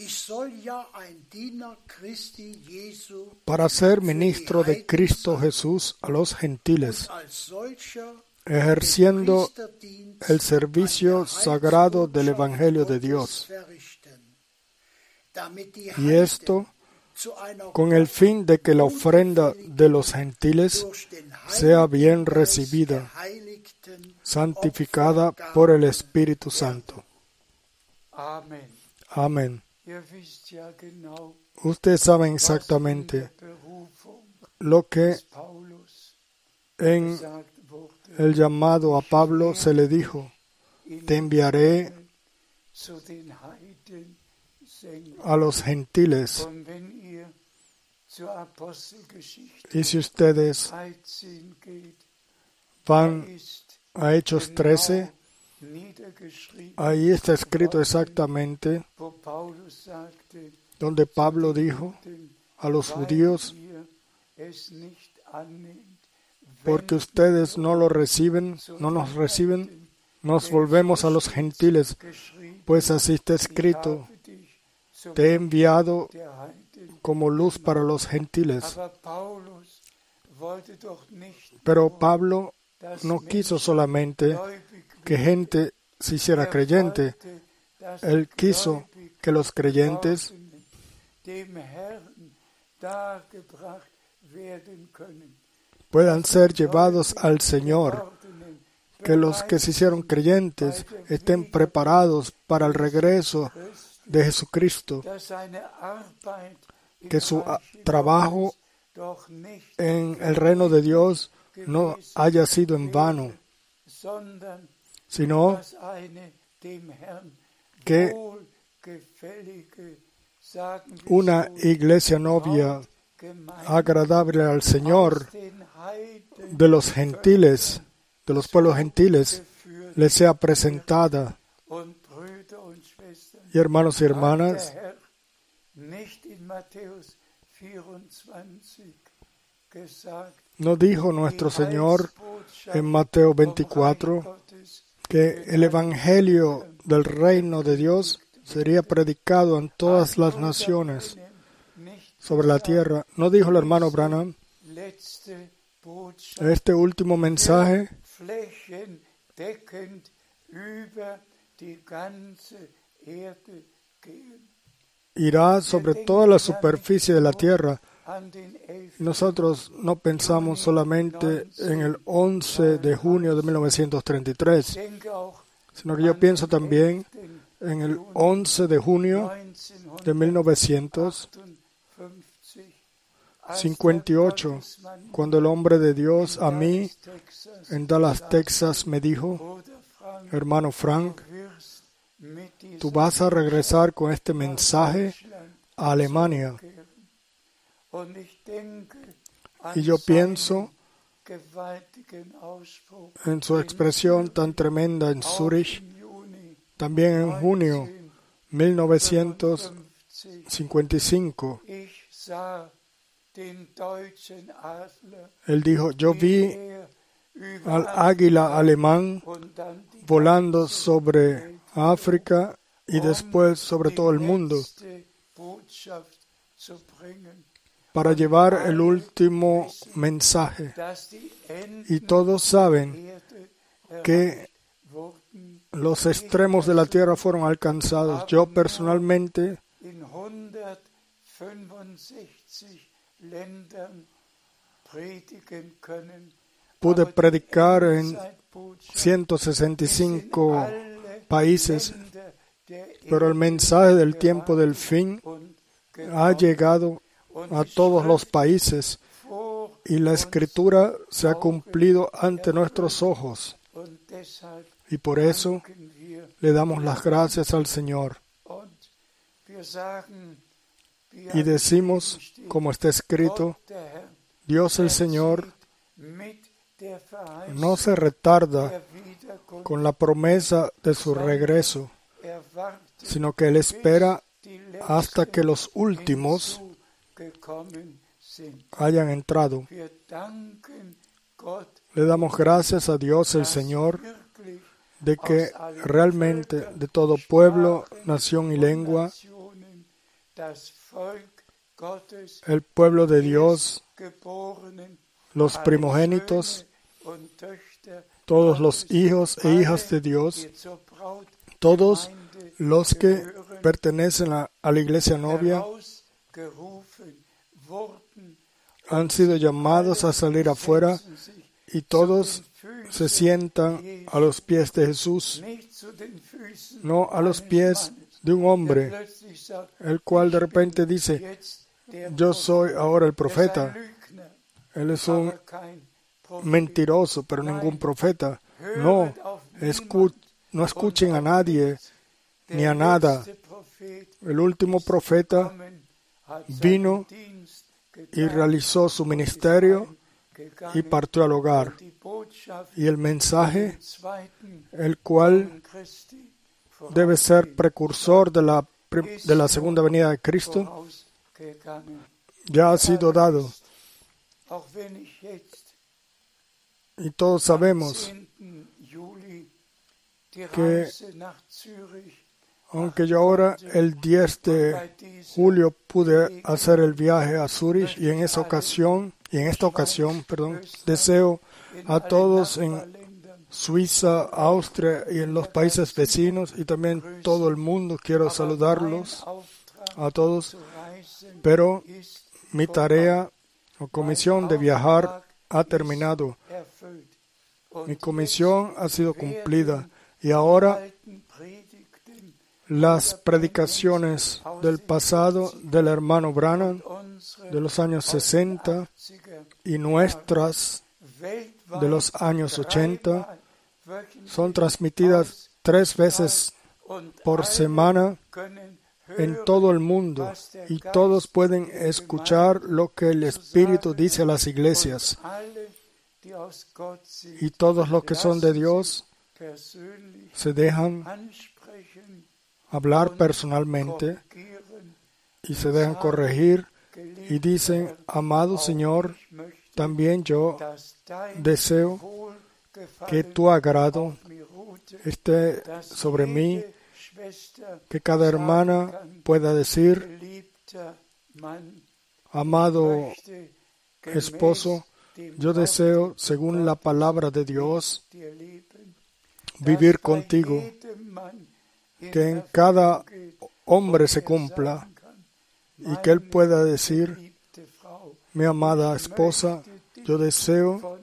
Ich soll ja ein Diener Christi Jesu
Para ser ministro de Cristo Jesús a los gentiles, ejerciendo el servicio sagrado del Evangelio de Dios. Y esto con el fin de que la ofrenda de los gentiles sea bien recibida, santificada por el Espíritu Santo. Amén. Ustedes saben exactamente lo que en el llamado a Pablo se le dijo, te enviaré a los gentiles. Y si ustedes
13 geht,
van a Hechos 13,
genau niedergeschrieben,
ahí está escrito exactamente donde Pablo dijo a los judíos, porque ustedes no lo reciben, no nos reciben, nos volvemos a los gentiles, pues así está escrito, te he enviado. Como luz para los gentiles. Pero Pablo no quiso solamente que gente se hiciera creyente,
wollte, dass
él quiso que los creyentes puedan ser llevados al Señor, que los que se hicieron creyentes estén preparados para el regreso de Jesucristo, que su ah, trabajo en el reino de Dios no haya sido en vano, sino que una iglesia novia agradable al Señor de los gentiles, de los pueblos gentiles, les sea presentada. Y hermanos y hermanas,
der Herr nicht in Matthäus 24 gesagt,
¿no dijo nuestro Señor en Mateo 24 que el Evangelio del reino de Dios sería predicado en todas las naciones sobre la tierra? ¿No dijo el hermano Branham este último mensaje
über die ganze Erde gehen?
Irá sobre toda la superficie de la tierra?
An den 11.
Nosotros no pensamos solamente en el 11 de junio de 1933.
denke auch
sino que yo pienso también en el 11 de junio de 1958, cuando el hombre de Dios a mí en Dallas, Texas, me dijo, hermano Frank, tú vas a regresar con este mensaje a Alemania. Y yo pienso en su expresión tan tremenda en Zurich, también en junio 1955. Él dijo, yo vi al águila alemán volando sobre África y después sobre todo el mundo para llevar el último mensaje. Y todos saben que los extremos de la tierra fueron alcanzados. Yo personalmente pude predicar en 165 países, pero el mensaje del tiempo del fin ha llegado a todos los países y la escritura se ha cumplido ante nuestros ojos. Y por eso le damos las gracias al Señor. Y decimos, como está escrito, Dios el Señor no se retarda con la promesa de su regreso, sino que Él espera hasta que los últimos hayan entrado. Le damos gracias a Dios el Señor de que realmente de todo pueblo, nación y lengua, el pueblo de Dios, los primogénitos, todos los hijos e hijas de Dios, todos los que pertenecen a, la iglesia novia, han sido llamados a salir afuera y todos se sientan a los pies de Jesús, no a los pies de un hombre, el cual de repente dice, yo soy ahora el profeta. Él es un mentiroso, pero ningún profeta. No, no escuchen a nadie ni a nada. El último profeta vino y realizó su ministerio y partió al hogar. Y el mensaje, el cual debe ser precursor de la, de la segunda venida de Cristo, ya ha sido dado. Y todos sabemos que aunque yo ahora el 10 de julio pude hacer el viaje a Zurich y en esa ocasión y en esta ocasión, perdón, deseo a todos en Suiza, Austria y en los países vecinos y también todo el mundo quiero saludarlos a todos, pero mi tarea o comisión de viajar ha terminado. Mi comisión ha sido cumplida y ahora las predicaciones del pasado del hermano Branham de los años 60 y nuestras de los años 80 son transmitidas tres veces por semana en todo el mundo y todos pueden escuchar lo que el Espíritu dice a las iglesias. Y todos los que son de Dios se dejan hablar personalmente y se dejan corregir y dicen, amado Señor, también yo deseo que tu agrado esté sobre mí, que cada hermana pueda decir, amado esposo, yo deseo, según la palabra de Dios, vivir contigo que en cada hombre se cumpla y que él pueda decir, mi amada esposa, yo deseo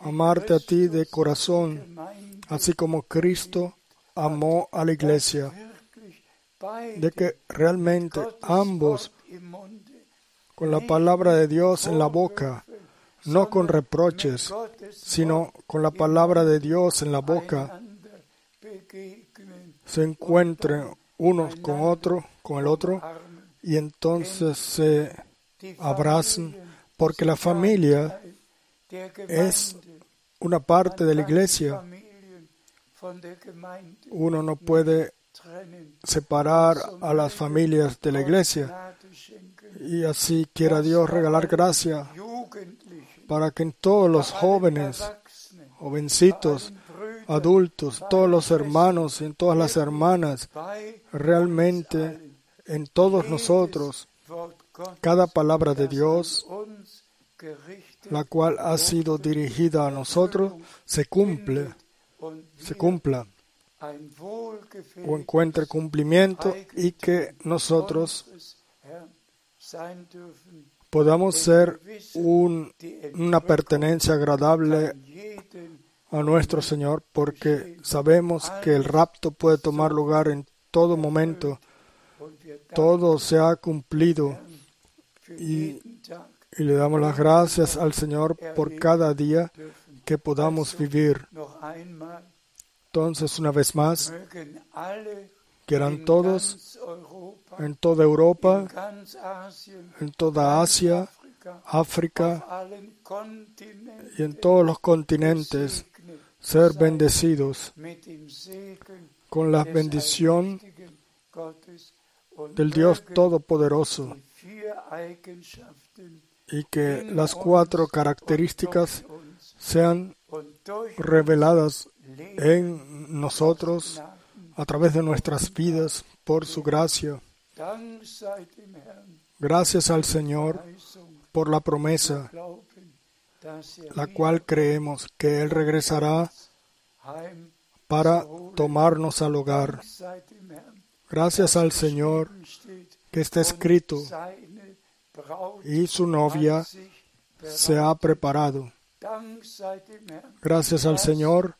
amarte a ti de corazón así como Cristo amó a la iglesia, de que realmente ambos con la palabra de Dios en la boca, no con reproches, sino con la palabra de Dios en la boca, se encuentren unos con otro, con el otro, y entonces se
Familien
porque la familia es una parte de la iglesia. Uno no puede separar a las familias de la iglesia. Y así quiera Dios regalar gracia para que en todos los jóvenes, jovencitos, adultos, todos los hermanos y en todas las hermanas, realmente en todos nosotros, cada palabra de Dios, la cual ha sido dirigida a nosotros, se cumple, se cumpla o encuentre cumplimiento y que nosotros podamos ser un- una pertenencia agradable a nuestro Señor, porque sabemos que el rapto puede tomar lugar en todo momento, todo se ha cumplido y- le damos las gracias al Señor por cada día. Que podamos vivir. Entonces, una vez más, quieran todos en toda Europa, en toda Asia, África y en todos los continentes ser bendecidos con la bendición del Dios Todopoderoso y que las cuatro características sean reveladas en nosotros a través de nuestras vidas por su gracia. Gracias al Señor por la promesa, la cual creemos que Él regresará para tomarnos al hogar. Gracias al Señor que está escrito y su novia se ha preparado. Gracias al Señor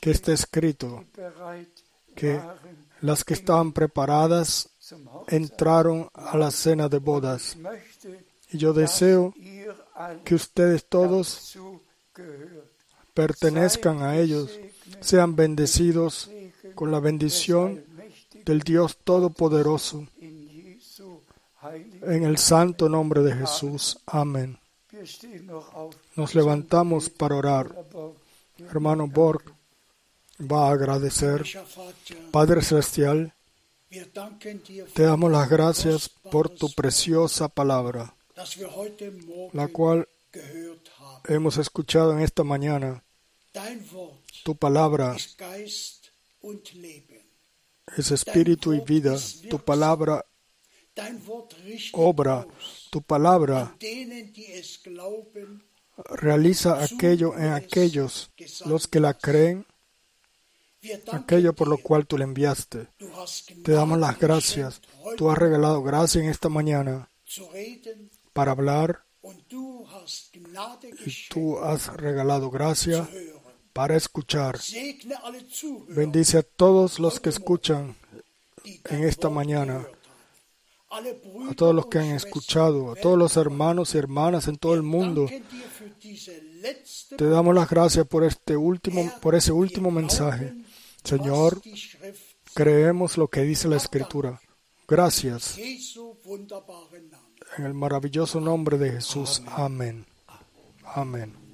que está escrito que las que estaban preparadas entraron a la cena de bodas. Y yo deseo que ustedes todos pertenezcan a ellos, sean bendecidos con la bendición del Dios Todopoderoso. En el santo nombre de Jesús. Amén. Nos levantamos para orar. Hermano Borg va a agradecer. Padre Celestial, te damos las gracias por tu preciosa palabra, la cual hemos escuchado en esta mañana. Tu palabra es espíritu y vida. Tu palabra obra. Tu palabra realiza aquello en aquellos los que la creen, aquello por lo cual tú le enviaste. Te damos las gracias. Tú has regalado gracia en esta mañana para hablar y tú has regalado gracia para escuchar. Bendice a todos los que escuchan, en esta mañana. A todos los que han escuchado, a todos los hermanos y hermanas en todo el mundo. Te damos las gracias por este último, por ese último mensaje. Señor, creemos lo que dice la Escritura. Gracias en el maravilloso nombre de Jesús. Amén. Amén.